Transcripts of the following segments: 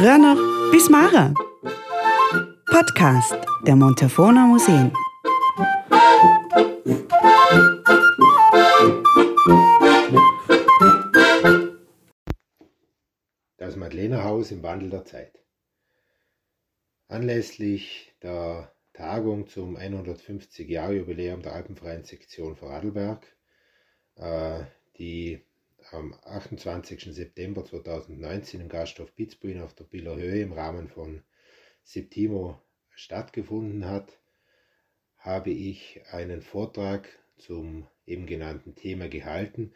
Früher noch bis Mara. Podcast der Montafona Museen. Das Madlenerhaus im Wandel der Zeit. Anlässlich der Tagung zum 150-Jahr-Jubiläum der Alpenfreien Sektion Vorarlberg, äh, die am 28. September 2019 im Gasthof Pitzbuin auf der Biller Höhe im Rahmen von Septimo stattgefunden hat, habe ich einen Vortrag zum eben genannten Thema gehalten,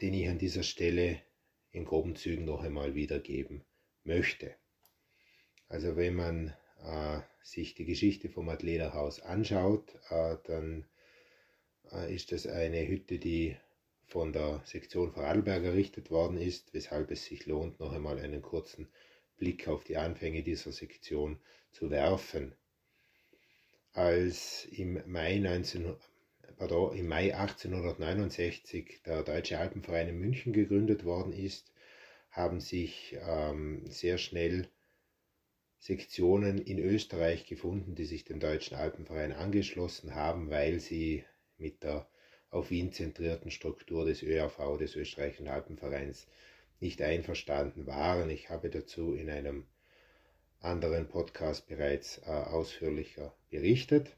den ich an dieser Stelle in groben Zügen noch einmal wiedergeben möchte. Also wenn man äh, sich die Geschichte vom Adlederhaus anschaut, äh, dann äh, ist das eine Hütte, die von der Sektion Vorarlberg errichtet worden ist, weshalb es sich lohnt, noch einmal einen kurzen Blick auf die Anfänge dieser Sektion zu werfen. Als im Mai, 19, pardon, im Mai 1869 der Deutsche Alpenverein in München gegründet worden ist, haben sich ähm, sehr schnell Sektionen in Österreich gefunden, die sich dem Deutschen Alpenverein angeschlossen haben, weil sie mit der auf Wien zentrierten Struktur des ÖAV, des Österreichischen Alpenvereins, nicht einverstanden waren. Ich habe dazu in einem anderen Podcast bereits äh, ausführlicher berichtet.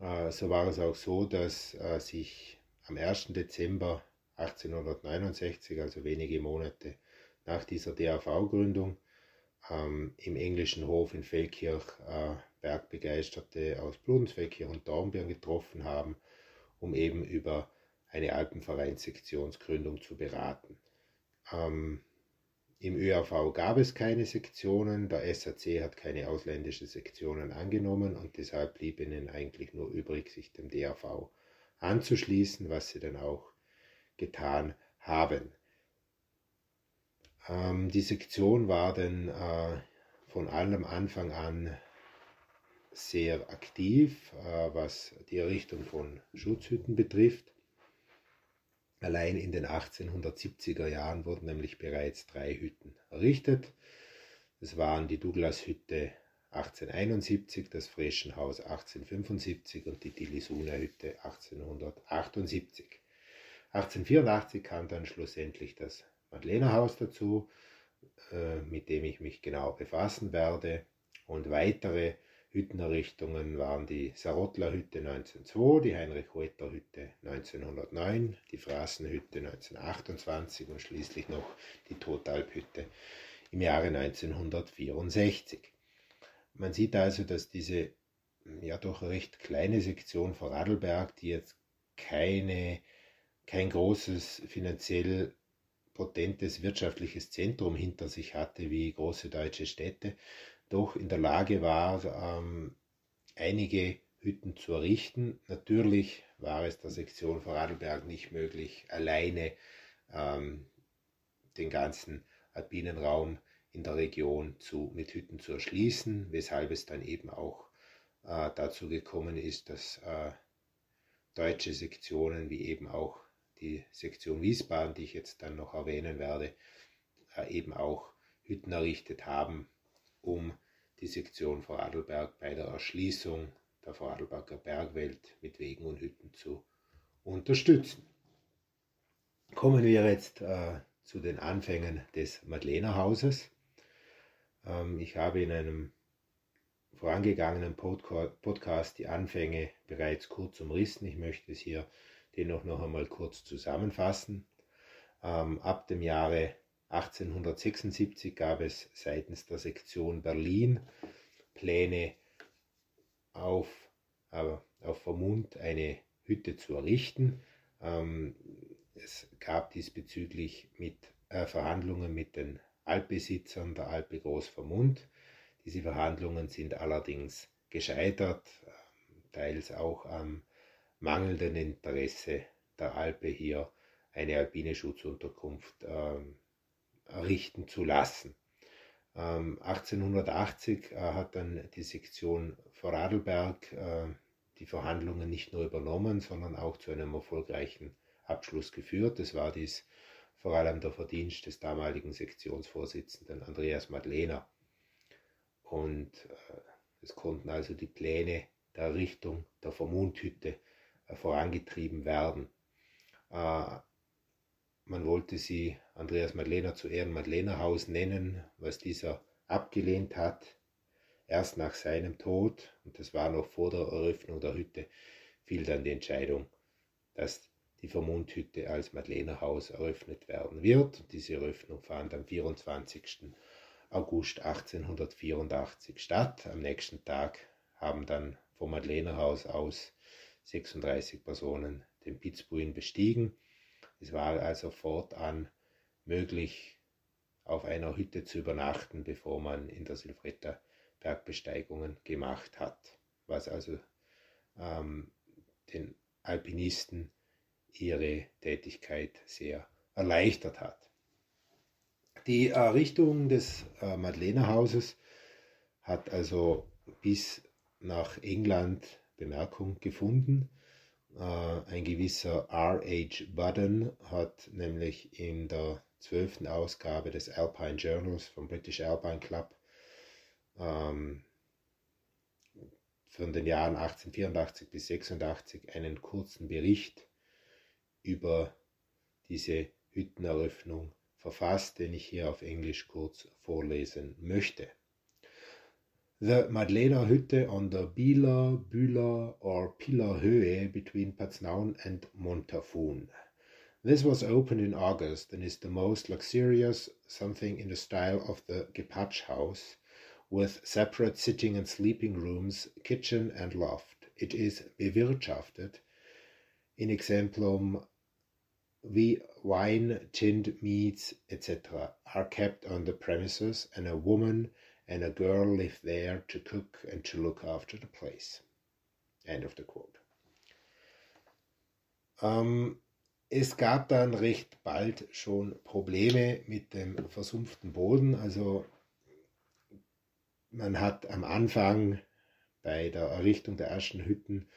Äh, so war es auch so, dass äh, sich am 1. Dezember 1869, also wenige Monate nach dieser DAV-Gründung, ähm, im englischen Hof in Feldkirch äh, Bergbegeisterte aus Bludenz, und Dornbirn getroffen haben um eben über eine Alpenvereinssektionsgründung zu beraten. Ähm, Im ÖAV gab es keine Sektionen, der SAC hat keine ausländischen Sektionen angenommen und deshalb blieb ihnen eigentlich nur übrig, sich dem DAV anzuschließen, was sie dann auch getan haben. Ähm, die Sektion war dann äh, von allem Anfang an sehr aktiv, äh, was die Errichtung von Schutzhütten betrifft. Allein in den 1870er Jahren wurden nämlich bereits drei Hütten errichtet. Das waren die Douglas-Hütte 1871, das Freschenhaus 1875 und die Dillisuna-Hütte 1878. 1884 kam dann schlussendlich das Madlenerhaus dazu, äh, mit dem ich mich genau befassen werde, und weitere Hüttenerrichtungen waren die Sarottler-Hütte 1902, die Heinrich-Huetter-Hütte 1909, die Fraßenhütte 1928 und schließlich noch die Totalp-Hütte im Jahre 1964. Man sieht also, dass diese ja doch recht kleine Sektion vor Radlberg, die jetzt keine, kein großes finanziell potentes wirtschaftliches Zentrum hinter sich hatte wie große deutsche Städte, doch in der Lage war, ähm, einige Hütten zu errichten. Natürlich war es der Sektion Vorarlberg nicht möglich, alleine ähm, den ganzen alpinen Raum in der Region zu, mit Hütten zu erschließen, weshalb es dann eben auch äh, dazu gekommen ist, dass äh, deutsche Sektionen wie eben auch die Sektion Wiesbaden, die ich jetzt dann noch erwähnen werde, äh, eben auch Hütten errichtet haben, um die Sektion Vorarlberg bei der Erschließung der Vorarlberger Bergwelt mit Wegen und Hütten zu unterstützen. Kommen wir jetzt äh, zu den Anfängen des Madlenerhauses. Ähm, ich habe in einem vorangegangenen Podcast die Anfänge bereits kurz umrissen. Ich möchte es hier dennoch noch einmal kurz zusammenfassen. Ähm, ab dem Jahre 1876 gab es seitens der Sektion Berlin Pläne auf, äh, auf Vermund eine Hütte zu errichten. Ähm, es gab diesbezüglich mit, äh, Verhandlungen mit den Altbesitzern der Alpe Groß Vermund. Diese Verhandlungen sind allerdings gescheitert, äh, teils auch am mangelnden Interesse der Alpe hier eine alpine Schutzunterkunft äh, errichten zu lassen. 1880 ähm, äh, hat dann die Sektion Vorarlberg äh, die Verhandlungen nicht nur übernommen, sondern auch zu einem erfolgreichen Abschluss geführt. Es war dies vor allem der Verdienst des damaligen Sektionsvorsitzenden Andreas Madlener. Und äh, es konnten also die Pläne der Errichtung der Vermundhütte vorangetrieben werden. Man wollte sie Andreas Madlener zu Ehren Madlener Haus nennen, was dieser abgelehnt hat. Erst nach seinem Tod, und das war noch vor der Eröffnung der Hütte, fiel dann die Entscheidung, dass die Vermundhütte als Madlener Haus eröffnet werden wird. Diese Eröffnung fand am 24. August 1884 statt. Am nächsten Tag haben dann vom Madlener Haus aus 36 Personen den Pitzbuin bestiegen. Es war also fortan möglich, auf einer Hütte zu übernachten, bevor man in der Silvretta Bergbesteigungen gemacht hat, was also ähm, den Alpinisten ihre Tätigkeit sehr erleichtert hat. Die Errichtung des äh, Madlenerhauses hat also bis nach England Bemerkung gefunden. Äh, ein gewisser R.H. Budden hat nämlich in der zwölften Ausgabe des Alpine Journals vom British Alpine Club ähm, von den Jahren 1884 bis 86 einen kurzen Bericht über diese Hütteneröffnung verfasst, den ich hier auf Englisch kurz vorlesen möchte. The Madlener Hütte on the Bieler, Bühler or Piller Höhe between Paznaun and Montafon. This was opened in August and is the most luxurious, something in the style of the Gepatsch house, with separate sitting and sleeping rooms, kitchen and loft. It is bewirtschaftet in exemplum wie wine, tinned meats, etc. are kept on the premises, and a woman and a girl live there to cook and to look after the place. End of the quote. Ähm, es gab dann recht bald schon Probleme mit dem versumpften Boden. Also man hat am Anfang bei der Errichtung der ersten Hütten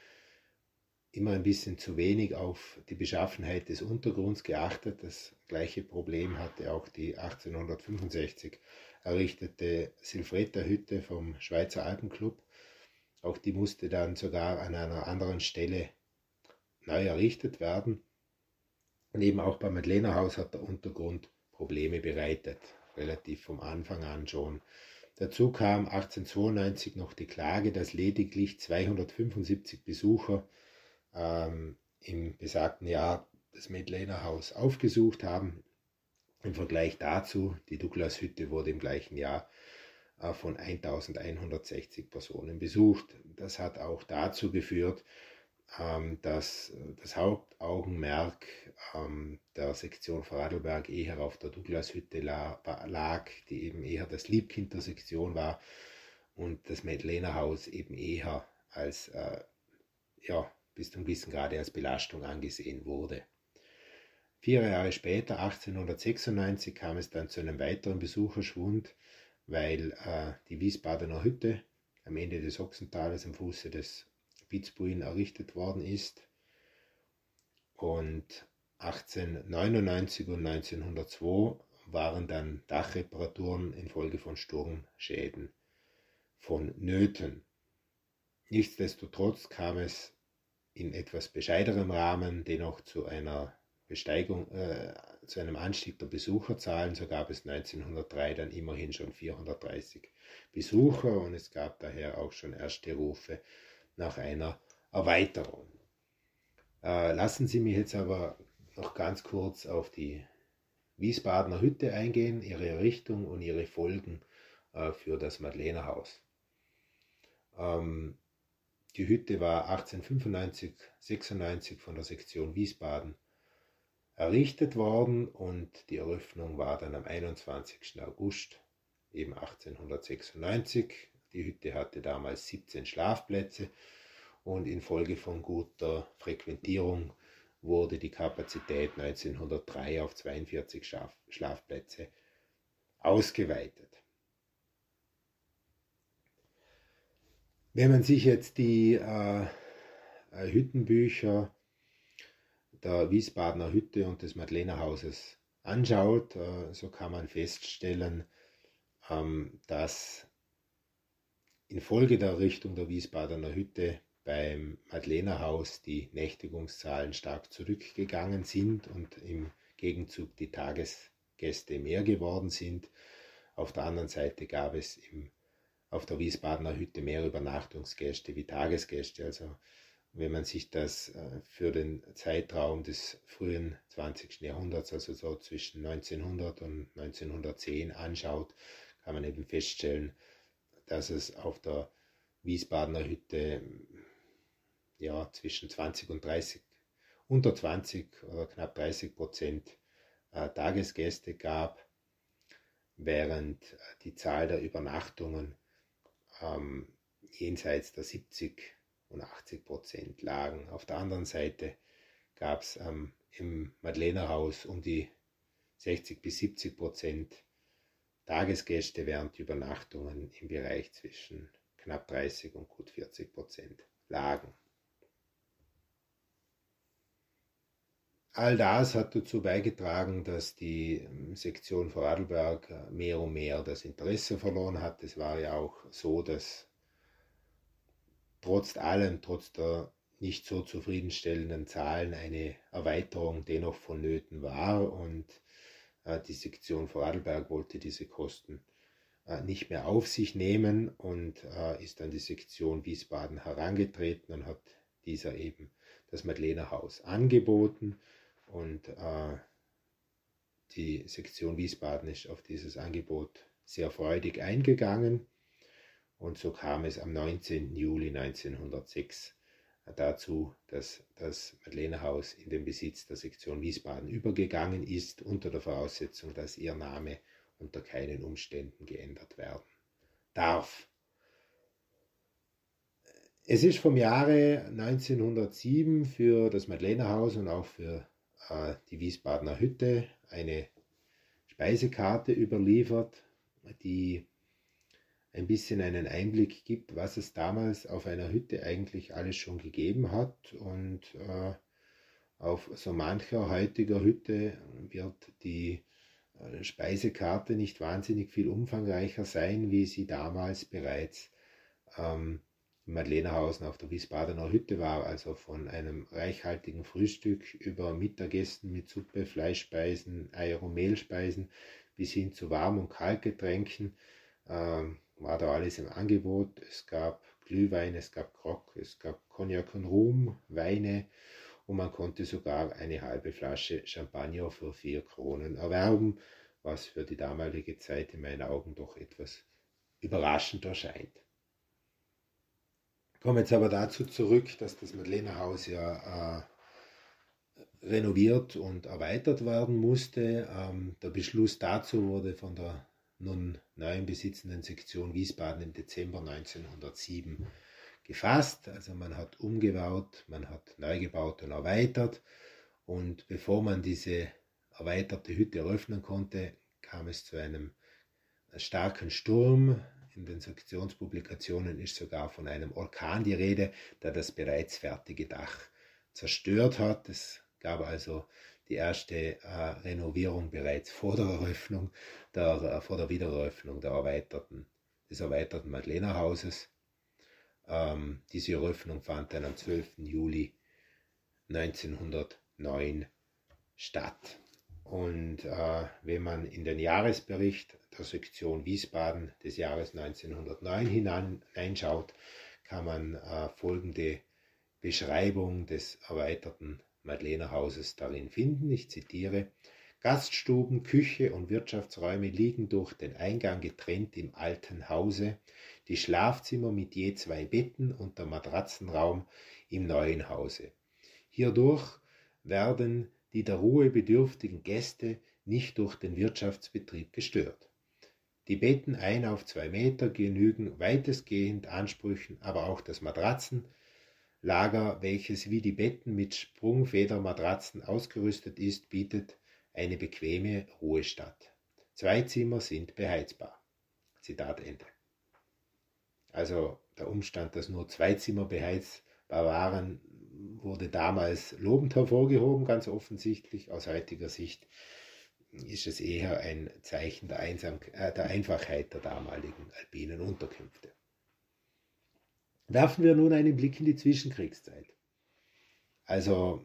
immer ein bisschen zu wenig auf die Beschaffenheit des Untergrunds geachtet. Das gleiche Problem hatte auch die 1865 errichtete Silvretta-Hütte vom Schweizer Alpenclub. Auch die musste dann sogar an einer anderen Stelle neu errichtet werden. Und eben auch beim Madlenerhaus hat der Untergrund Probleme bereitet, relativ vom Anfang an schon. Dazu kam 1892 noch die Klage, dass lediglich 275 Besucher ähm, im besagten Jahr das Medlener Haus aufgesucht haben. Im Vergleich dazu, die Douglas-Hütte wurde im gleichen Jahr äh, von 1160 Personen besucht. Das hat auch dazu geführt, ähm, dass das Hauptaugenmerk ähm, der Sektion Vorarlberg eher auf der Douglas-Hütte lag, die eben eher das Liebkind der Sektion war und das Medlener Haus eben eher als äh, ja, bis zum gewissen Grade als Belastung angesehen wurde. Vier Jahre später, 1896, kam es dann zu einem weiteren Besucherschwund, weil äh, die Wiesbadener Hütte am Ende des Ochsentales am Fuße des Pitzbuin errichtet worden ist. Und 1899 und 1902 waren dann Dachreparaturen infolge von Sturmschäden von Nöten. Nichtsdestotrotz kam es in etwas bescheidenerem Rahmen dennoch zu einer Besteigung, äh, zu einem Anstieg der Besucherzahlen. So gab es 1903 dann immerhin schon 430 Besucher und es gab daher auch schon erste Rufe nach einer Erweiterung. Äh, lassen Sie mich jetzt aber noch ganz kurz auf die Wiesbadener Hütte eingehen, ihre Errichtung und ihre Folgen äh, für das Madlenerhaus. Ähm, die Hütte war 1895, 96 von der Sektion Wiesbaden errichtet worden und die Eröffnung war dann am 21. August eben 1896. Die Hütte hatte damals 17 Schlafplätze und infolge von guter Frequentierung wurde die Kapazität 1903 auf 42 Schlafplätze ausgeweitet. Wenn man sich jetzt die äh, äh, Hüttenbücher der Wiesbadener Hütte und des Madlenerhauses anschaut, äh, so kann man feststellen, ähm, dass infolge der Errichtung der Wiesbadener Hütte beim Madlenerhaus die Nächtigungszahlen stark zurückgegangen sind und im Gegenzug die Tagesgäste mehr geworden sind. Auf der anderen Seite gab es im, auf der Wiesbadener Hütte mehr Übernachtungsgäste wie Tagesgäste. Also wenn man sich das äh, für den Zeitraum des frühen 20. Jahrhunderts, also so zwischen 1900 und 1910 anschaut, kann man eben feststellen, dass es auf der Wiesbadener Hütte ja, zwischen 20 und 30, unter 20 oder knapp 30 Prozent äh, Tagesgäste gab, während äh, die Zahl der Übernachtungen ähm, jenseits der 70 und 80 Prozent lagen. Auf der anderen Seite gab es ähm, im Madlenerhaus um die 60 bis 70 Prozent Tagesgäste, während Übernachtungen im Bereich zwischen knapp 30 und gut 40 Prozent lagen. All das hat dazu beigetragen, dass die ähm, Sektion Vorarlberg äh, mehr und mehr das Interesse verloren hat. Es war ja auch so, dass trotz allem, trotz der nicht so zufriedenstellenden Zahlen eine Erweiterung dennoch vonnöten war und die Sektion Vorarlberg wollte diese Kosten äh, nicht mehr auf sich nehmen und äh, ist an die Sektion Wiesbaden herangetreten und hat dieser eben das Madlenerhaus angeboten und äh, die Sektion Wiesbaden ist auf dieses Angebot sehr freudig eingegangen und so kam es am 19. Juli 1906 dazu, dass das Madlenerhaus in den Besitz der Sektion Wiesbaden übergegangen ist, unter der Voraussetzung, dass ihr Name unter keinen Umständen geändert werden darf. Es ist vom Jahre 1907 für das Madlenerhaus und auch für äh, die Wiesbadener Hütte eine Speisekarte überliefert, die ein bisschen einen Einblick gibt, was es damals auf einer Hütte eigentlich alles schon gegeben hat. Und äh, auf so mancher heutiger Hütte wird die äh, Speisekarte nicht wahnsinnig viel umfangreicher sein, wie sie damals bereits ähm, im Madlenerhausen auf der Wiesbadener Hütte war, also von einem reichhaltigen Frühstück über Mittagessen mit Suppe, Fleischspeisen, Eier- und Mehlspeisen bis hin zu Warm- und Kaltgetränken. Ähm, war da alles im Angebot. Es gab Glühwein, es gab Grog, es gab Cognac und Rum, Weine und man konnte sogar eine halbe Flasche Champagner für vier Kronen erwerben, was für die damalige Zeit in meinen Augen doch etwas überraschend erscheint. Ich komme jetzt aber dazu zurück, dass das Madlenerhaus ja äh, renoviert und erweitert werden musste. Ähm, der Beschluss dazu wurde von der nun neu besitzenden Sektion Wiesbaden im Dezember 1907 gefasst. Also man hat umgebaut, man hat neu gebaut und erweitert. Und bevor man diese erweiterte Hütte eröffnen konnte, kam es zu einem starken Sturm. In den Sektionspublikationen ist sogar von einem Orkan die Rede, der das bereits fertige Dach zerstört hat. Es gab also die erste äh, Renovierung bereits vor der Eröffnung, der, äh, vor der Wiedereröffnung der erweiterten, des erweiterten Madlenerhauses. Ähm, diese Eröffnung fand dann am 12. Juli 1909 statt. Und äh, wenn man in den Jahresbericht der Sektion Wiesbaden des Jahres 1909 hineinschaut, kann man äh, folgende Beschreibung des erweiterten Madlener Hauses darin finden. Ich zitiere Gaststuben, Küche und Wirtschaftsräume liegen durch den Eingang getrennt im alten Hause, die Schlafzimmer mit je zwei Betten und der Matratzenraum im neuen Hause. Hierdurch werden die der Ruhe bedürftigen Gäste nicht durch den Wirtschaftsbetrieb gestört. Die Betten ein auf zwei Meter genügen weitestgehend Ansprüchen, aber auch das Matratzen, Lager, welches wie die Betten mit Sprungfedermatratzen ausgerüstet ist, bietet eine bequeme Ruhestatt. Zwei Zimmer sind beheizbar. Zitat Ende. Also der Umstand, dass nur zwei Zimmer beheizbar waren, wurde damals lobend hervorgehoben, ganz offensichtlich. Aus heutiger Sicht ist es eher ein Zeichen der, Einsam äh, der Einfachheit der damaligen alpinen Unterkünfte. Werfen wir nun einen Blick in die Zwischenkriegszeit. Also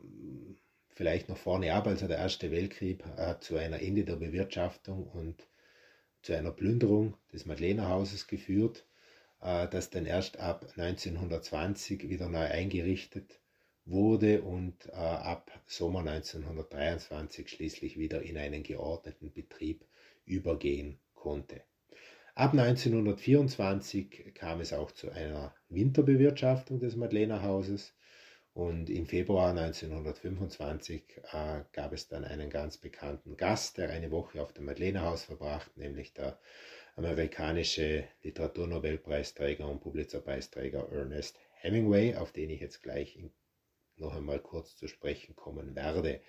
vielleicht noch vorne ab, also der Erste Weltkrieg hat zu einer Ende der Bewirtschaftung und zu einer Plünderung des Madlenerhauses geführt, äh, das dann erst ab 1920 wieder neu eingerichtet wurde und äh, ab Sommer 1923 schließlich wieder in einen geordneten Betrieb übergehen konnte. Ab 1924 kam es auch zu einer Winterbewirtschaftung des Madlenerhauses und im Februar 1925 äh, gab es dann einen ganz bekannten Gast, der eine Woche auf dem Madlenerhaus verbracht, nämlich der amerikanische Literaturnobelpreisträger und Pulitzerpreisträger Ernest Hemingway, auf den ich jetzt gleich noch einmal kurz zu sprechen kommen werde.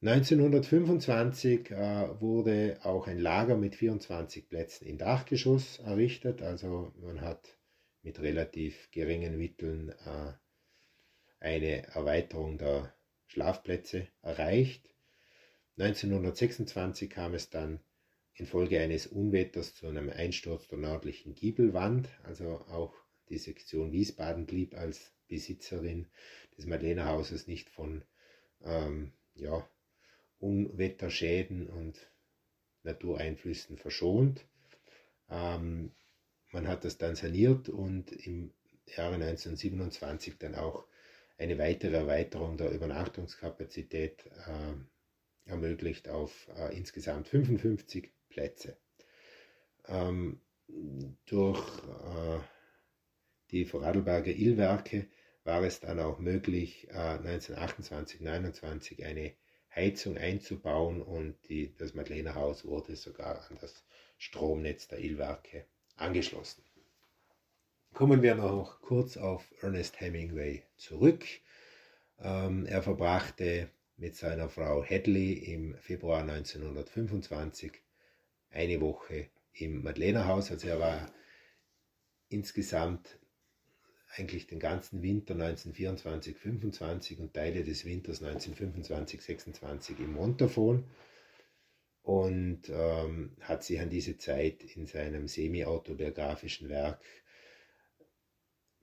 1925 äh, wurde auch ein Lager mit 24 Plätzen im Dachgeschoss errichtet, also man hat mit relativ geringen Mitteln äh, eine Erweiterung der Schlafplätze erreicht. 1926 kam es dann infolge eines Unwetters zu einem Einsturz der nördlichen Giebelwand, also auch die Sektion Wiesbaden blieb als Besitzerin des Madlenerhauses nicht von ähm, ja, Unwetterschäden und Natureinflüssen verschont. Ähm, man hat das dann saniert und im Jahre 1927 dann auch eine weitere Erweiterung der Übernachtungskapazität äh, ermöglicht auf äh, insgesamt 55 Plätze. Ähm, durch äh, die Vorarlberger Illwerke war es dann auch möglich, 1928, äh, 1929 eine Heizung einzubauen und die, das Madlenerhaus wurde sogar an das Stromnetz der Illwerke angeschlossen. Kommen wir noch kurz auf Ernest Hemingway zurück. Ähm, er verbrachte mit seiner Frau Hadley im Februar 1925 eine Woche im Madlenerhaus. Also er war insgesamt eigentlich den ganzen Winter 1924, 25 und Teile des Winters 1925, 26 im Montafon. Und ähm, hat sich an diese Zeit in seinem semi-autobiografischen Werk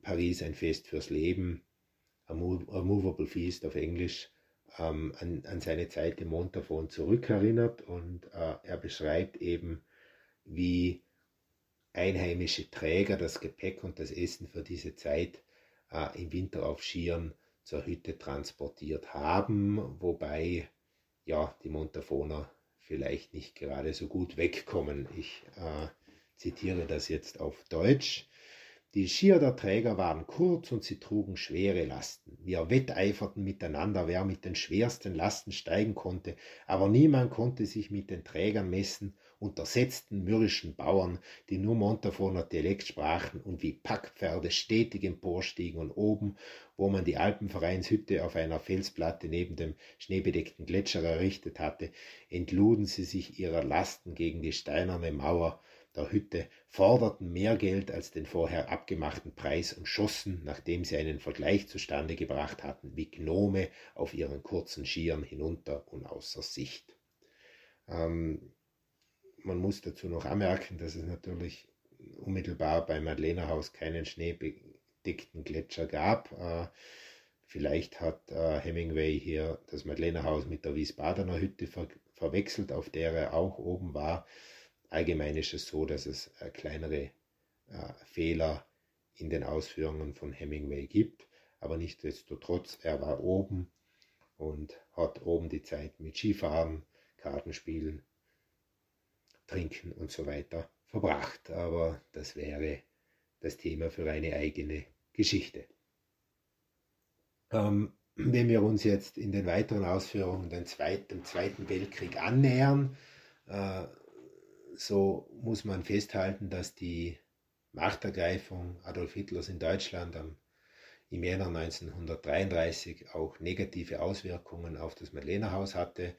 Paris ein Fest fürs Leben, A, Movable Feast auf Englisch, ähm, an, an, seine Zeit im Montafon zurückerinnert. Und äh, er beschreibt eben, wie einheimische Träger das Gepäck und das Essen für diese Zeit äh, im Winter auf Skiern zur Hütte transportiert haben, wobei ja die Montafoner vielleicht nicht gerade so gut wegkommen. Ich äh, zitiere das jetzt auf Deutsch. Die Skier der Träger waren kurz und sie trugen schwere Lasten. Wir wetteiferten miteinander, wer mit den schwersten Lasten steigen konnte, aber niemand konnte sich mit den Trägern messen, untersetzten mürrischen Bauern, die nur Montafoner Dialekt sprachen und wie Packpferde stetig emporstiegen und oben, wo man die Alpenvereinshütte auf einer Felsplatte neben dem schneebedeckten Gletscher errichtet hatte, entluden sie sich ihrer Lasten gegen die steinerne Mauer, der Hütte, forderten mehr Geld als den vorher abgemachten Preis und schossen, nachdem sie einen Vergleich zustande gebracht hatten, wie Gnome auf ihren kurzen Skiern hinunter und außer Sicht. Ähm, man muss dazu noch anmerken, dass es natürlich unmittelbar beim Madlenerhaus keinen schneebedeckten Gletscher gab. Äh, vielleicht hat äh, Hemingway hier das Madlenerhaus mit der Wiesbadener Hütte ver verwechselt, auf der er auch oben war. Allgemein ist es so, dass es äh, kleinere äh, Fehler in den Ausführungen von Hemingway gibt, aber nichtsdestotrotz, er war oben und hat oben die Zeit mit Skifahren, Kartenspielen, Trinken und so weiter verbracht. Aber das wäre das Thema für eine eigene Geschichte. Ähm, wenn wir uns jetzt in den weiteren Ausführungen den Zweiten, dem Zweiten Weltkrieg annähern, äh, so muss man festhalten, dass die Machtergreifung Adolf Hitlers in Deutschland am, im Jänner 1933 auch negative Auswirkungen auf das Madlenerhaus hatte.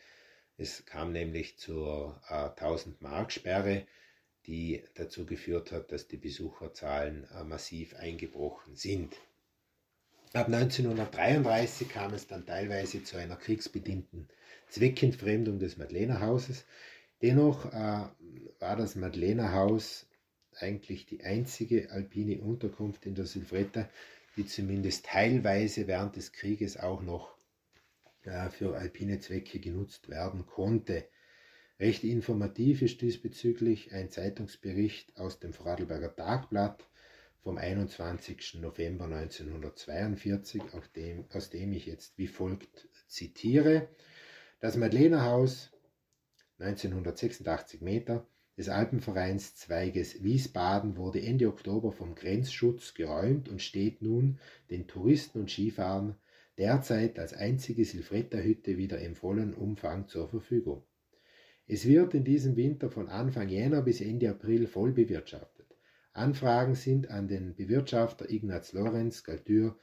Es kam nämlich zur äh, 1000 Mark Sperre, die dazu geführt hat, dass die Besucherzahlen äh, massiv eingebrochen sind. Ab 1933 kam es dann teilweise zu einer kriegsbedingten Zweckentfremdung des Madlenerhauses. Dennoch äh, war das Madlenerhaus eigentlich die einzige alpine Unterkunft in der Silvretta, die zumindest teilweise während des Krieges auch noch für alpine Zwecke genutzt werden konnte. Recht informativ ist diesbezüglich ein Zeitungsbericht aus dem Vorarlberger Tagblatt vom 21. November 1942, aus dem, aus dem ich jetzt wie folgt zitiere. Das Madlenerhaus, 1986 Meter, des Alpenvereins Zweiges Wiesbaden wurde Ende Oktober vom Grenzschutz geräumt und steht nun den Touristen und Skifahrern derzeit als einzige Silvretta-Hütte wieder im vollen Umfang zur Verfügung. Es wird in diesem Winter von Anfang Jänner bis Ende April voll bewirtschaftet. Anfragen sind an den Bewirtschafter Ignaz Lorenz Galtür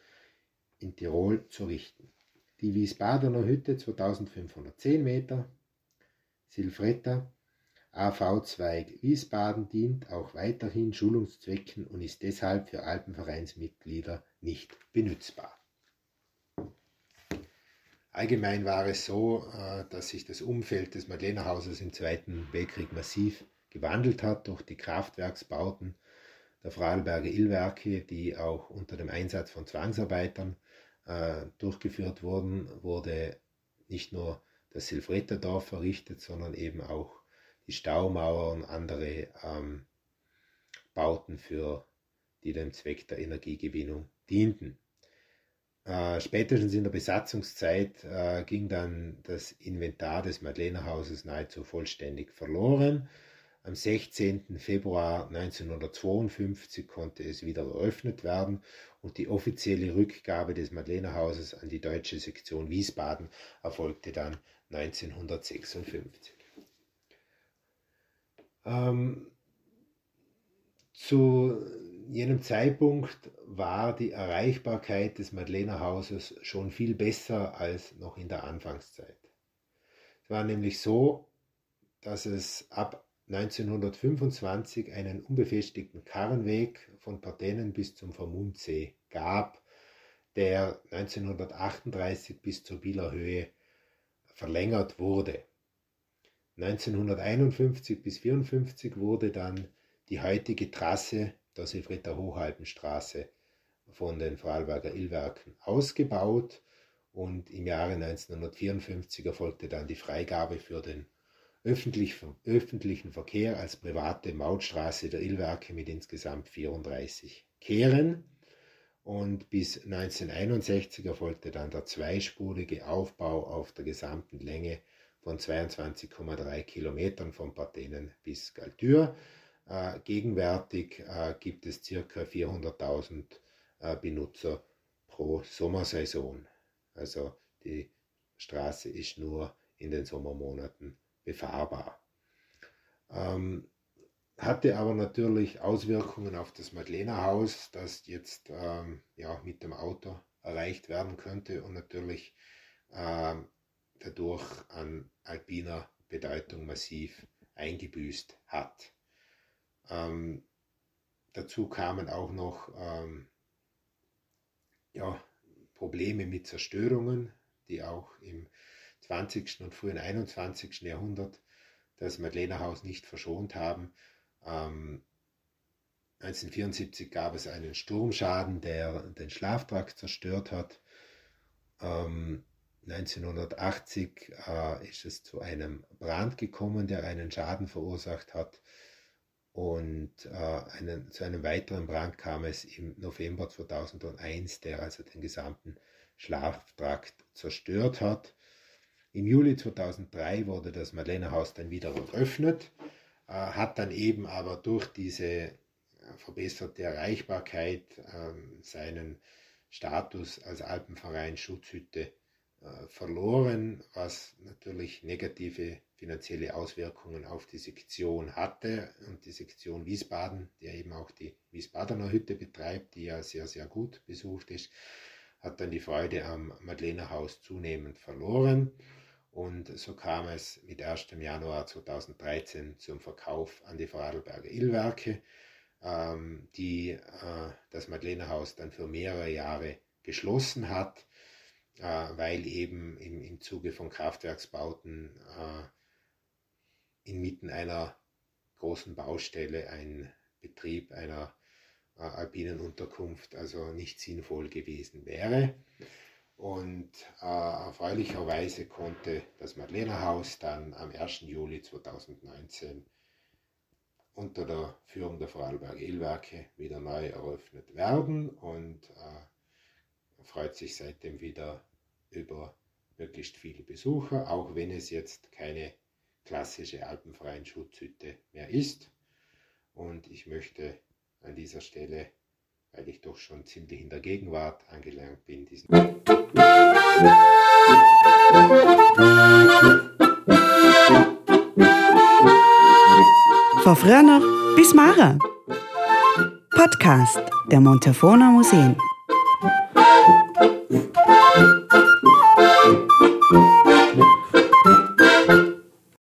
in Tirol zu richten. Die Wiesbadener Hütte 2510 Meter, Silvretta AV-Zweig Wiesbaden dient auch weiterhin Schulungszwecken und ist deshalb für Alpenvereinsmitglieder nicht benützbar. Allgemein war es so, äh, dass sich das Umfeld des Madlenerhauses im Zweiten Weltkrieg massiv gewandelt hat durch die Kraftwerksbauten der Vorarlberger Illwerke, die auch unter dem Einsatz von Zwangsarbeitern äh, durchgeführt wurden, wurde nicht nur das Silvretterdorf errichtet, sondern eben auch die Staumauer und andere ähm, Bauten, für, die dem Zweck der Energiegewinnung dienten. Äh, spätestens in der Besatzungszeit äh, ging dann das Inventar des Madlenerhauses nahezu vollständig verloren. Am 16. Februar 1952 konnte es wieder eröffnet werden und die offizielle Rückgabe des Madlenerhauses an die deutsche Sektion Wiesbaden erfolgte dann 1956. Ähm, zu jenem Zeitpunkt war die Erreichbarkeit des Madlenerhauses schon viel besser als noch in der Anfangszeit. Es war nämlich so, dass es ab 1925 einen unbefestigten Karrenweg von Partenen bis zum Vermundsee gab, der 1938 bis zur Bieler Höhe verlängert wurde. 1951 bis 1954 wurde dann die heutige Trasse der Silvretta Hochalpenstraße von den Vorarlberger Illwerken ausgebaut und im Jahre 1954 erfolgte dann die Freigabe für den öffentlich, öffentlichen Verkehr als private Mautstraße der Illwerke mit insgesamt 34 Kehren. Und bis 1961 erfolgte dann der zweispurige Aufbau auf der gesamten Länge von 22,3 Kilometern von Partenen bis Galtür. Äh, gegenwärtig äh, gibt es ca. 400.000 äh, Benutzer pro Sommersaison. Also die Straße ist nur in den Sommermonaten befahrbar. Ähm, hatte aber natürlich Auswirkungen auf das Madlenerhaus, das jetzt ähm, ja, mit dem Auto erreicht werden könnte und natürlich ähm, dadurch an alpiner Bedeutung massiv eingebüßt hat. Ähm, dazu kamen auch noch ähm, ja, Probleme mit Zerstörungen, die auch im 20. und frühen 21. Jahrhundert das Madlenerhaus nicht verschont haben. Ähm, 1974 gab es einen Sturmschaden, der den Schlaftrakt zerstört hat. Ähm, 1980 äh, ist es zu einem Brand gekommen, der einen Schaden verursacht hat. Und äh, einen, zu einem weiteren Brand kam es im November 2001, der also den gesamten Schlaftrakt zerstört hat. Im Juli 2003 wurde das Madlenerhaus dann wieder eröffnet, äh, hat dann eben aber durch diese äh, verbesserte Erreichbarkeit äh, seinen Status als Alpenverein Schutzhütte verloren, was natürlich negative finanzielle Auswirkungen auf die Sektion hatte und die Sektion Wiesbaden, die eben auch die Wiesbadener Hütte betreibt, die ja sehr, sehr gut besucht ist, hat dann die Freude am Madlenerhaus zunehmend verloren. Und so kam es mit 1. Januar 2013 zum Verkauf an die Vorarlberger Illwerke, ähm, die äh, das Madlenerhaus dann für mehrere Jahre geschlossen hat, äh, weil eben im, im Zuge von Kraftwerksbauten äh, inmitten einer großen Baustelle ein Betrieb einer äh, alpinen Unterkunft also nicht sinnvoll gewesen wäre. Und äh, erfreulicherweise konnte das Madlenerhaus dann am 1. Juli 2019 unter der Führung der Vorarlberg Ölwerke wieder neu eröffnet werden und äh, freut sich seitdem wieder über möglichst viele Besucher, auch wenn es jetzt keine klassische alpenfreien Schutzhütte mehr ist. Und ich möchte an dieser Stelle, weil ich doch schon ziemlich in der Gegenwart angelangt bin, diesen Von früher bis Mara. Podcast der Montafona Museen. Thank you.